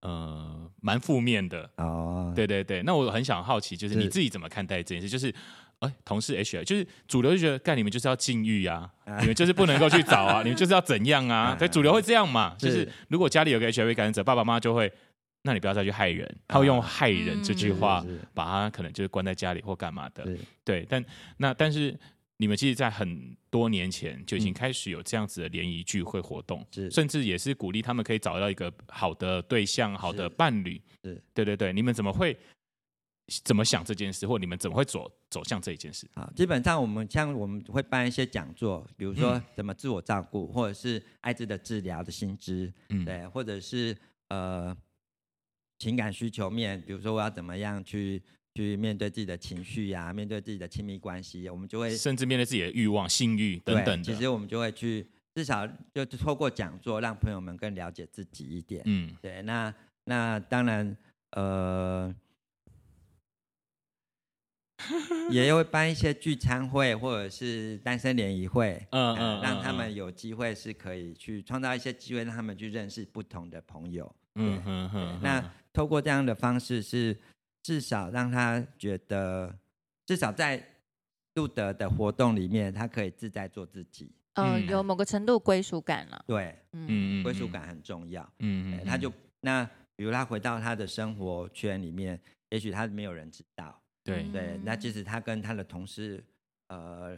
呃蛮负面的哦。对对对，那我很想好奇，就是你自己怎么看待这件事？就是。哎，同事 HR 就是主流就觉得，干你们就是要禁欲啊，你们就是不能够去找啊，你们就是要怎样啊？所以主流会这样嘛，就是如果家里有个 HIV 感染者，爸爸妈妈就会，那你不要再去害人，他会用害人这句话把他可能就是关在家里或干嘛的，对。但那但是你们其实，在很多年前就已经开始有这样子的联谊聚会活动，甚至也是鼓励他们可以找到一个好的对象、好的伴侣。对对对，你们怎么会？怎么想这件事，或你们怎么会走走向这一件事？啊，基本上我们像我们会办一些讲座，比如说怎么自我照顾，嗯、或者是艾滋的治疗的新知，嗯，对，或者是呃情感需求面，比如说我要怎么样去去面对自己的情绪呀、啊，面对自己的亲密关系，我们就会甚至面对自己的欲望、性欲等等的。其实我们就会去至少就透过讲座，让朋友们更了解自己一点。嗯，对，那那当然呃。也会办一些聚餐会，或者是单身联谊会，*laughs* 嗯嗯，让他们有机会是可以去创造一些机会，让他们去认识不同的朋友，嗯哼哼。那透过这样的方式，是至少让他觉得，至少在杜德的活动里面，他可以自在做自己。嗯，有某个程度归属感了。对，嗯，归属感很重要。嗯嗯，他就那比如他回到他的生活圈里面，也许他没有人知道。对对，那即使他跟他的同事、呃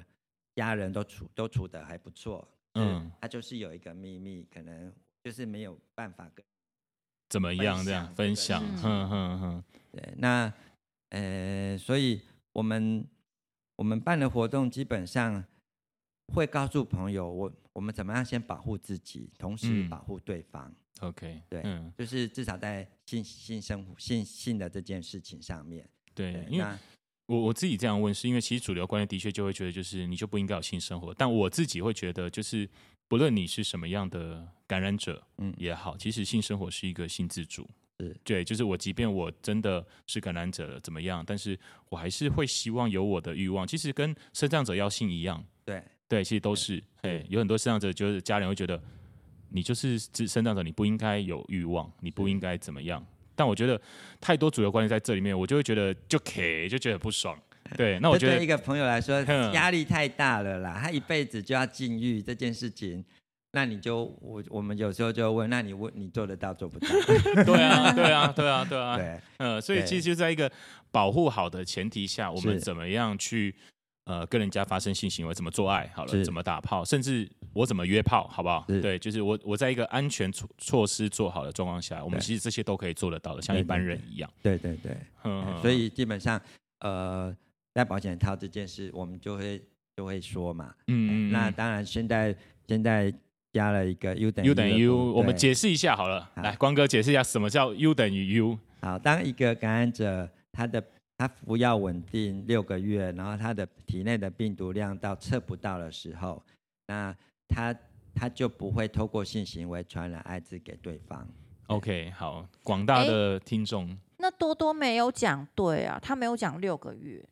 家人都处都处得还不错，嗯，他就是有一个秘密，可能就是没有办法跟怎么样这样分享。哼哼哼，对，那呃，所以我们我们办的活动基本上。会告诉朋友，我我们怎么样先保护自己，同时保护对方。嗯、OK，对，嗯，就是至少在性性生活、性性的这件事情上面。对，对因为我我自己这样问，是因为其实主流观念的确就会觉得，就是你就不应该有性生活。但我自己会觉得，就是不论你是什么样的感染者，嗯，也好，其实性生活是一个性自主。是对，就是我，即便我真的是感染者怎么样，但是我还是会希望有我的欲望。其实跟生障者要性一样。对。对，其实都是，哎，有很多生障者，就是家人会觉得你就是身障者，你不应该有欲望，你不应该怎么样。但我觉得太多主流观念在这里面，我就会觉得就 K 就觉得不爽。*laughs* 对，那我觉得对一个朋友来说压力太大了啦，他一辈子就要禁欲这件事情，那你就我我们有时候就问，那你问你做得到做不到？*laughs* 对啊，对啊，对啊，对啊，对，*laughs* 嗯，所以其实就在一个保护好的前提下，我们怎么样去？呃，跟人家发生性行为，怎么做爱？好了，怎么打炮，甚至我怎么约炮，好不好？对，就是我我在一个安全措措施做好的状况下，我们其实这些都可以做得到的，像一般人一样。对对对，所以基本上，呃，戴保险套这件事，我们就会就会说嘛。嗯嗯。那当然，现在现在加了一个 U 等于 U 等于 U，我们解释一下好了。来，光哥解释一下什么叫 U 等于 U。好，当一个感染者他的。他服药稳定六个月，然后他的体内的病毒量到测不到的时候，那他他就不会透过性行为传染艾滋给对方。OK，好，广大的听众，那多多没有讲对啊，他没有讲六个月，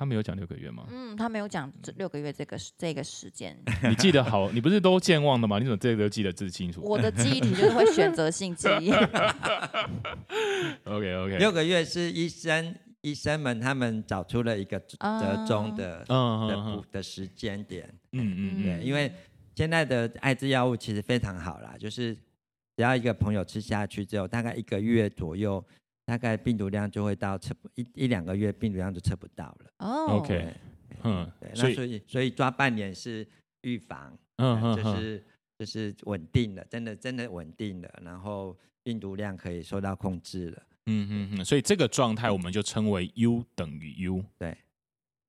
他没有讲六个月吗？嗯，他没有讲这六个月这个这个时间。*laughs* 你记得好，你不是都健忘的吗？你怎么这个都记得这清楚？我的记忆体就是会选择性记忆。OK OK，六个月是医生。医生们他们找出了一个折中的、uh, 的补的时间点，嗯嗯，对，因为现在的艾滋药物其实非常好啦，就是只要一个朋友吃下去之后，大概一个月左右，大概病毒量就会到测一一两个月病毒量就测不到了。哦、oh.，OK，嗯，对，那所以所以抓半年是预防，嗯嗯，就是就是稳定了，真的真的稳定了，然后病毒量可以受到控制了。嗯嗯嗯，所以这个状态我们就称为 U 等于 U。对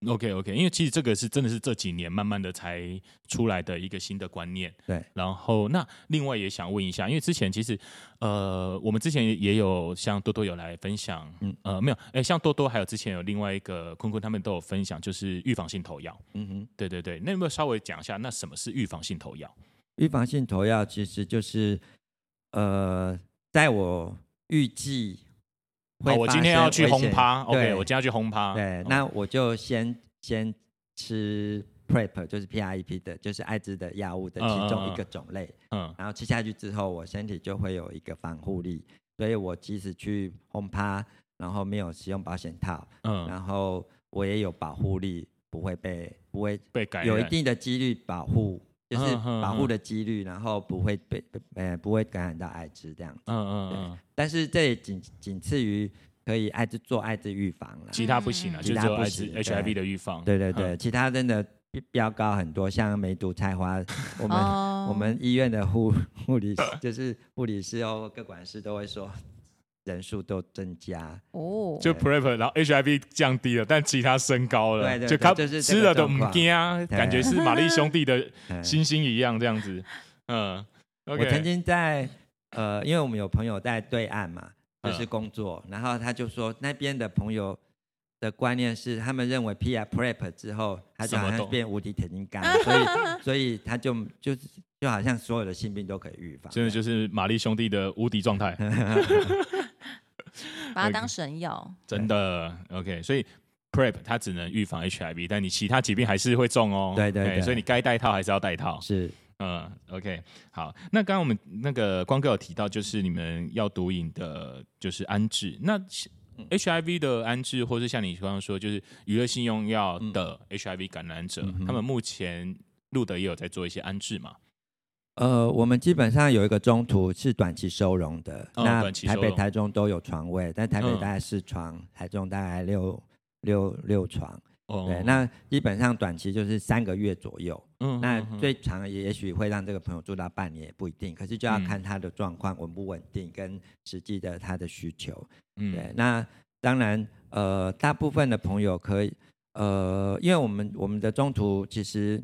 ，OK OK，因为其实这个是真的是这几年慢慢的才出来的一个新的观念。对，然后那另外也想问一下，因为之前其实呃，我们之前也有像多多有来分享，嗯呃没有，哎像多多还有之前有另外一个坤坤他们都有分享，就是预防性投药。嗯哼，对对对，那有没有稍微讲一下，那什么是预防性投药？预防性投药其实就是呃，在我预计。好，我今天要去轰趴，OK，我今天要去轰趴。对，那我就先先吃 PrEP，就是 PrEP 的，就是艾滋的药物的其中一个种类。嗯，然后吃下去之后，我身体就会有一个防护力，所以我即使去轰趴，然后没有使用保险套，嗯，然后我也有保护力，不会被不会被感染，有一定的几率保护。就是保护的几率，然后不会被呃不会感染到艾滋这样子。嗯嗯嗯。但是这也仅仅次于可以艾滋做艾滋预防了，其他不行了，其他不行。HIV 的预防。对对对，其他真的标高很多，像梅毒、菜花，*laughs* 我们我们医院的护护理就是护理师哦，各管事都会说。人数都增加。哦，就 PrEP，然后 HIV 降低了，但其他升高了，对对，就他吃了都不惊啊，感觉是玛丽兄弟的 *laughs* 星星一样这样子。嗯，我曾经在呃，因为我们有朋友在对岸嘛，就是工作，然后他就说那边的朋友的观念是，他们认为 P R Prep 之后，他就好像变无敌铁金刚，所以 *laughs* 所以他就就就好像所有的性病都可以预防，真的就是玛丽兄弟的无敌状态。*laughs* *laughs* 把它当神药真的 OK。所以 PrEP 它只能预防 HIV，但你其他疾病还是会中哦。对对，对，对，所以你该戴套还是要戴套。是，嗯，OK。好，那刚刚我们那个光哥有提到，就是你们要毒瘾的，就是安置。那 HIV 的安置，或是像你刚刚说，就是娱乐性用药的 HIV 感染者，嗯、他们目前路德也有在做一些安置嘛？呃，我们基本上有一个中途是短期收容的，哦、那台北、台中都有床位，但台北大概四床，嗯、台中大概六六六床。哦、对，那基本上短期就是三个月左右。嗯，那最长也许会让这个朋友住到半年也不一定，可是就要看他的状况稳不稳定跟实际的他的需求。嗯，对，那当然，呃，大部分的朋友可以，呃，因为我们我们的中途其实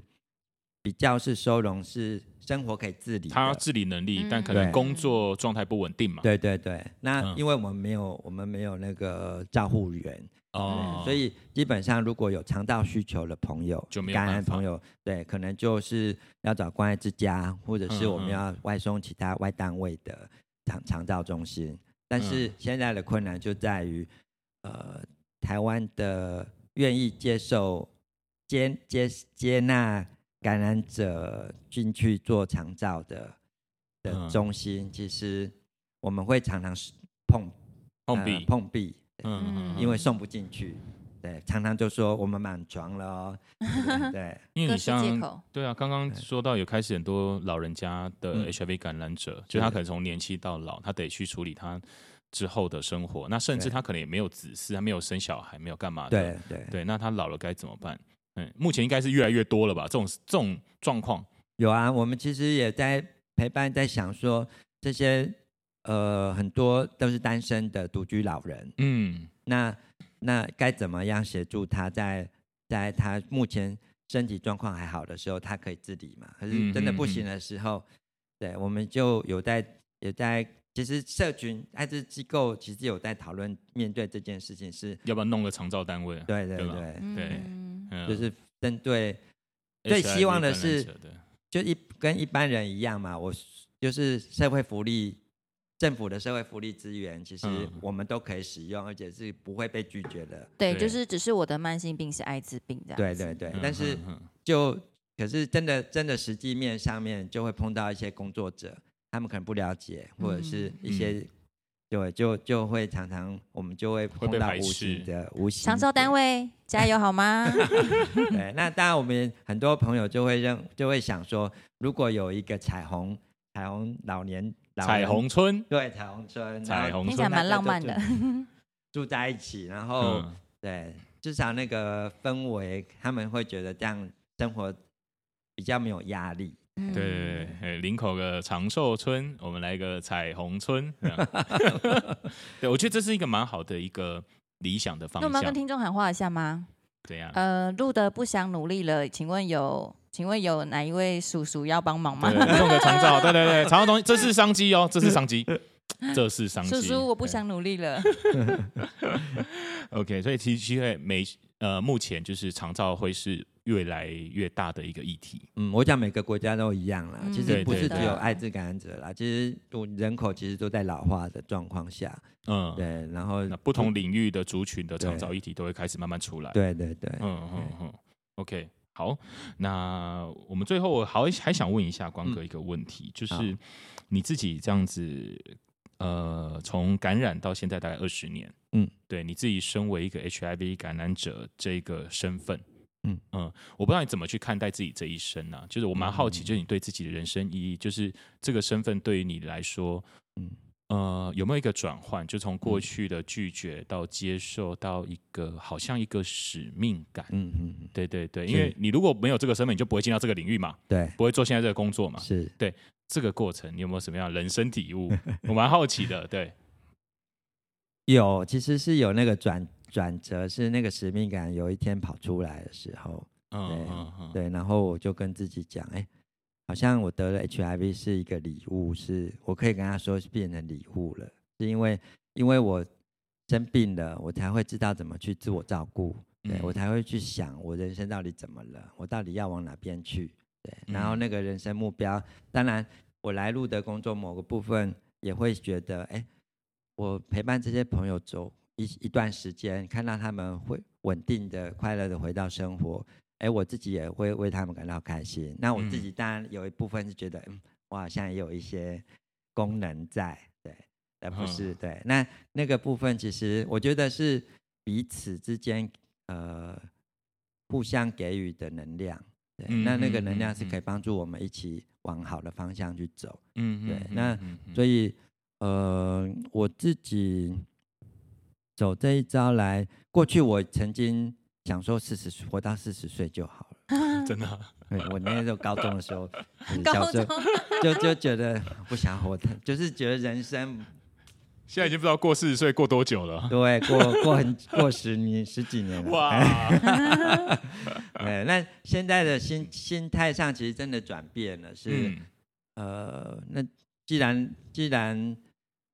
比较是收容是。生活可以自理，他自理能力，嗯、但可能工作状态不稳定嘛。对对对，那因为我们没有，嗯、我们没有那个照护员哦，所以基本上如果有肠道需求的朋友，就没有感染朋友，对，可能就是要找关爱之家，或者是我们要外送其他外单位的肠肠道中心。但是现在的困难就在于，呃，台湾的愿意接受接接接纳。感染者进去做长照的的中心，嗯、其实我们会常常碰碰壁、呃、碰壁，嗯，因为送不进去，对，常常就说我们满床了哦，对，*laughs* 因为你像对啊，刚刚说到有开始很多老人家的 HIV 感染者，嗯、就他可能从年轻到老，他得去处理他之后的生活，那甚至他可能也没有子嗣，他没有生小孩，没有干嘛的，对对对，那他老了该怎么办？嗯，目前应该是越来越多了吧？这种这种状况有啊。我们其实也在陪伴，在想说这些呃很多都是单身的独居老人，嗯，那那该怎么样协助他在在他目前身体状况还好的时候，他可以自理嘛？可是真的不行的时候，嗯嗯嗯对，我们就有在有在，其实社群艾滋机构其实有在讨论面对这件事情是要不要弄个长照单位？对对对对。对就是针对最希望的是，就一跟一般人一样嘛。我就是社会福利，政府的社会福利资源，其实我们都可以使用，而且是不会被拒绝的。对，就是只是我的慢性病是艾滋病这样。对对对，但是就可是真的真的实际面上面就会碰到一些工作者，他们可能不了解，或者是一些。对，就就会常常我们就会碰到无形的无形。长照单位加油好吗？*laughs* 对，*laughs* 那当然我们很多朋友就会认就会想说，如果有一个彩虹彩虹老年老彩虹村，对彩虹村，彩虹村听起来蛮浪漫的，*laughs* 住在一起，然后、嗯、对至少那个氛围，他们会觉得这样生活比较没有压力。对对对，林口的长寿村，我们来一个彩虹村。*laughs* 对，我觉得这是一个蛮好的一个理想的方向。那我们要跟听众喊话一下吗？怎样？呃，路德不想努力了，请问有，请问有哪一位叔叔要帮忙吗？弄个长照，*laughs* 对对对，长照东西，这是商机哦，这是商机，*laughs* 这是商机。叔叔，我不想努力了。*laughs* OK，所以其实其实每呃，目前就是长照会是。越来越大的一个议题。嗯，我讲每个国家都一样啦，其实不是只有艾滋感染者啦，其实都人口其实都在老化的状况下。嗯，对，然后不同领域的族群的长照议题都会开始慢慢出来。对对对，嗯嗯嗯。OK，好，那我们最后我好还想问一下光哥一个问题，就是你自己这样子，呃，从感染到现在大概二十年，嗯，对你自己身为一个 HIV 感染者这个身份。嗯嗯，我不知道你怎么去看待自己这一生呢、啊？就是我蛮好奇，就是你对自己的人生意义，就是这个身份对于你来说，嗯呃，有没有一个转换？就从过去的拒绝到接受，到一个好像一个使命感。嗯嗯，对对对，因为你如果没有这个身份，你就不会进到这个领域嘛，对，不会做现在这个工作嘛，是对这个过程，你有没有什么样的人生体悟？*laughs* 我蛮好奇的，对，有，其实是有那个转。转折是那个使命感，有一天跑出来的时候，对、oh, oh, oh. 对，然后我就跟自己讲，哎，好像我得了 HIV 是一个礼物，是我可以跟他说是变成礼物了，是因为因为我生病了，我才会知道怎么去自我照顾，对，我才会去想我人生到底怎么了，我到底要往哪边去，对，然后那个人生目标，当然我来路的工作某个部分也会觉得，哎，我陪伴这些朋友走。一一段时间，看到他们会稳定的、快乐的回到生活，哎，我自己也会为他们感到开心。那我自己当然有一部分是觉得，嗯，我好像也有一些功能在，对。而不是对。那那个部分其实我觉得是彼此之间呃互相给予的能量。对，嗯、那那个能量是可以帮助我们一起往好的方向去走。嗯，对。那所以呃，我自己走这一招来，过去我曾经想说四十岁活到四十岁就好了，*laughs* 真的、啊。对，我那时候高中的时候，*laughs* 小时候就就觉得不想活，就是觉得人生。现在已经不知道过四十岁过多久了。对，过过很过十年十几年了。哇！*laughs* 对，那现在的心心态上其实真的转变了，是、嗯、呃，那既然既然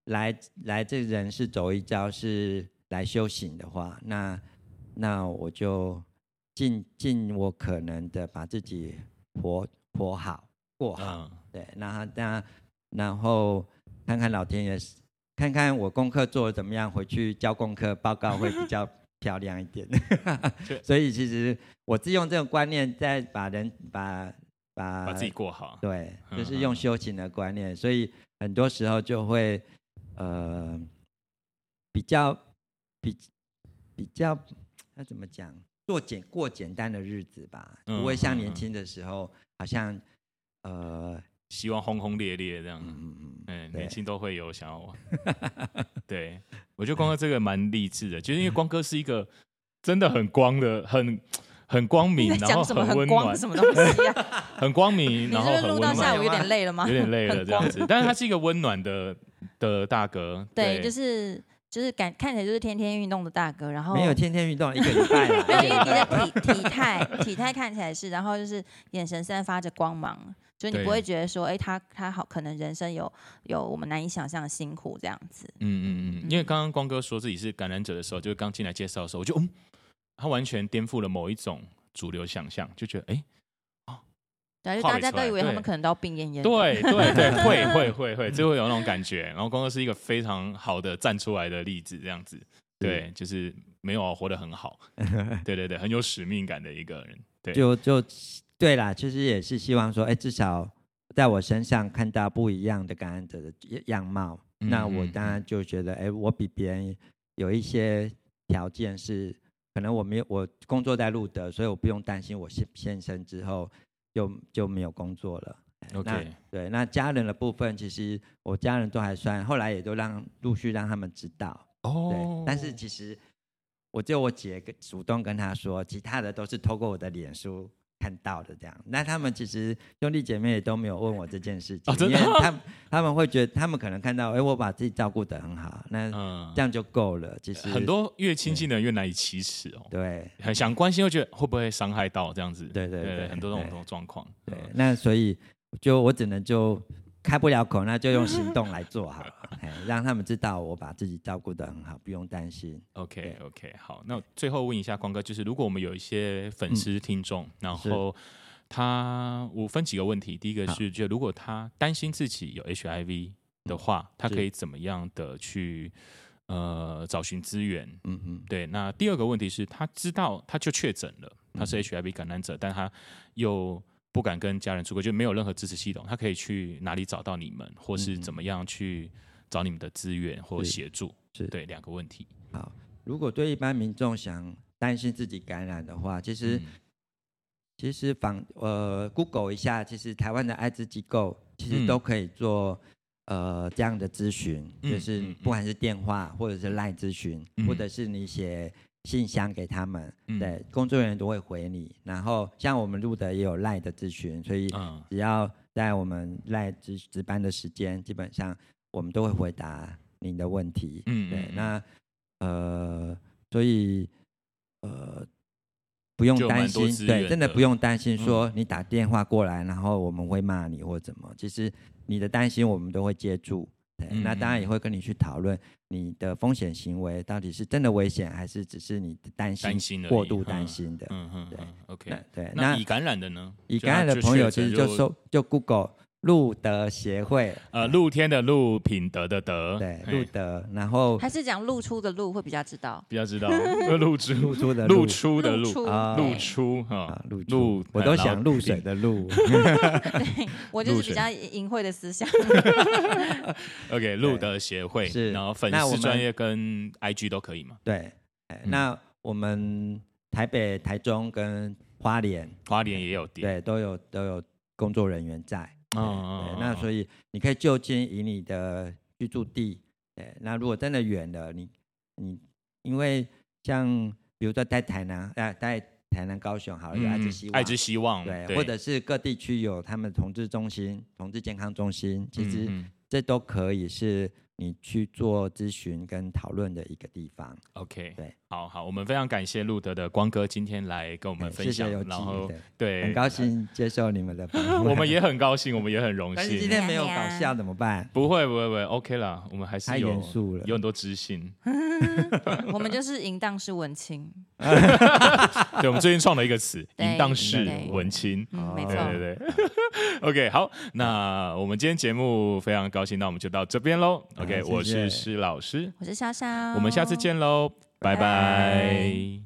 来来这人是走一遭是来修行的话，那那我就尽尽我可能的把自己活活好过好。嗯、对，那那然后看看老天爷。看看我功课做的怎么样，回去交功课报告会比较 *laughs* 漂亮一点。*laughs* 所以其实我是用这种观念在把人把把把自己过好。对，就是用修行的观念，所以很多时候就会呃比较比比较那怎么讲，做简过简单的日子吧，不会像年轻的时候好像呃。希望轰轰烈烈这样，嗯嗯嗯，年轻都会有想要玩。*laughs* 对，我觉得光哥这个蛮励志的，就是因为光哥是一个真的很光的，很很光明，然后很温暖，什么东西啊？*laughs* 很光明，然后很温暖。录到下午有点累了吗？有点累了这样子，但是他是一个温暖的的大哥。对，就是就是感看起来就是天天运动的大哥，然后没有天天运动一个礼拜，*laughs* 没有，因为你的体体态体态看起来是，然后就是眼神散发着光芒。所以你不会觉得说，哎、欸，他他好，可能人生有有我们难以想象的辛苦这样子。嗯嗯嗯。因为刚刚光哥说自己是感染者的时候，就是刚进来介绍的时候，我就嗯，他完全颠覆了某一种主流想象，就觉得哎，哦，对，就大家都以为他们可能都要病恹恹。对对对，*laughs* 会会会会，就会有那种感觉。然后工作是一个非常好的站出来的例子，这样子，对，就是没有活得很好，*laughs* 对对对，很有使命感的一个人，对，就就。对啦，其实也是希望说，哎，至少在我身上看到不一样的感染者的样貌，嗯、那我当然就觉得，哎，我比别人有一些条件是，可能我没有，我工作在路德，所以我不用担心我现现身之后就就没有工作了。OK，对，那家人的部分，其实我家人都还算，后来也都让陆续让他们知道。哦，对，但是其实我就我姐跟主动跟他说，其他的都是透过我的脸书。看到的这样，那他们其实兄弟姐妹也都没有问我这件事情，哦、因为他们他们会觉得，他们可能看到，哎，我把自己照顾得很好，那这样就够了。其实很多越亲近的人越难以启齿哦。对，很想关心，又觉得会不会伤害到这样子。对对对，对，很多这种状况。对，那所以就我只能就。开不了口，那就用行动来做好了，让他们知道我把自己照顾得很好，不用担心。OK OK，好，那最后问一下光哥，就是如果我们有一些粉丝听众，嗯、然后他我分几个问题，第一个是就如果他担心自己有 HIV 的话，他可以怎么样的去呃找寻资源？嗯嗯，对。那第二个问题是他知道他就确诊了，他是 HIV 感染者，但他又。不敢跟家人出柜，就没有任何支持系统。他可以去哪里找到你们，或是怎么样去找你们的资源或协助？是，是对两个问题。好，如果对一般民众想担心自己感染的话，其实、嗯、其实访呃 Google 一下，其实台湾的艾滋机构其实都可以做、嗯、呃这样的咨询，就是不管是电话或者是 LINE 咨询，嗯、或者是你写。信箱给他们，嗯、对，工作人员都会回你。然后像我们录的也有赖的咨询，所以只要在我们赖值值班的时间，基本上我们都会回答您的问题。嗯，对，那呃，所以呃，不用担心，对，真的不用担心说你打电话过来，然后我们会骂你或怎么。其实你的担心我们都会接住。对，那当然也会跟你去讨论你的风险行为到底是真的危险，还是只是你担心过度担心的。嗯嗯，对，OK。对，那已感染的呢？已感染的朋友其实就搜就 Google 露德协会，呃，露天的露，品德的德，对，露德，然后还是讲露出的露会比较知道，比较知道，*laughs* 露出。露出的露。出的露。啊，露出哈，露露，我都想露水的露，对，*laughs* 我就是比较淫秽的思想。*laughs* OK，露德协会是，然后粉丝专业跟 IG 都可以嘛？对，那我们台北、台中跟花莲，花莲也有店，对，都有都有工作人员在。哦，对，那所以你可以就近以你的居住地，对，那如果真的远了，你你因为像比如说在台南啊，在台南高雄，好有爱之希望，爱之希望，对，或者是各地区有他们同志中心、同志健康中心，其实这都可以是。你去做咨询跟讨论的一个地方。OK，对，好好，我们非常感谢路德的光哥今天来跟我们分享，然后对，很高兴接受你们的访问，我们也很高兴，我们也很荣幸。*laughs* 但是今天没有搞笑怎么办？*laughs* 不会不会不会，OK 了，我们还是有太严肃了，有很多知性。*laughs* 我们就是淫荡式文青。对，我们最近创了一个词，淫荡式文青。嗯，没错，对对对。OK，好，那我们今天节目非常高兴，那我们就到这边喽。OK，我是施老师，我是潇潇，我们下次见喽，拜拜。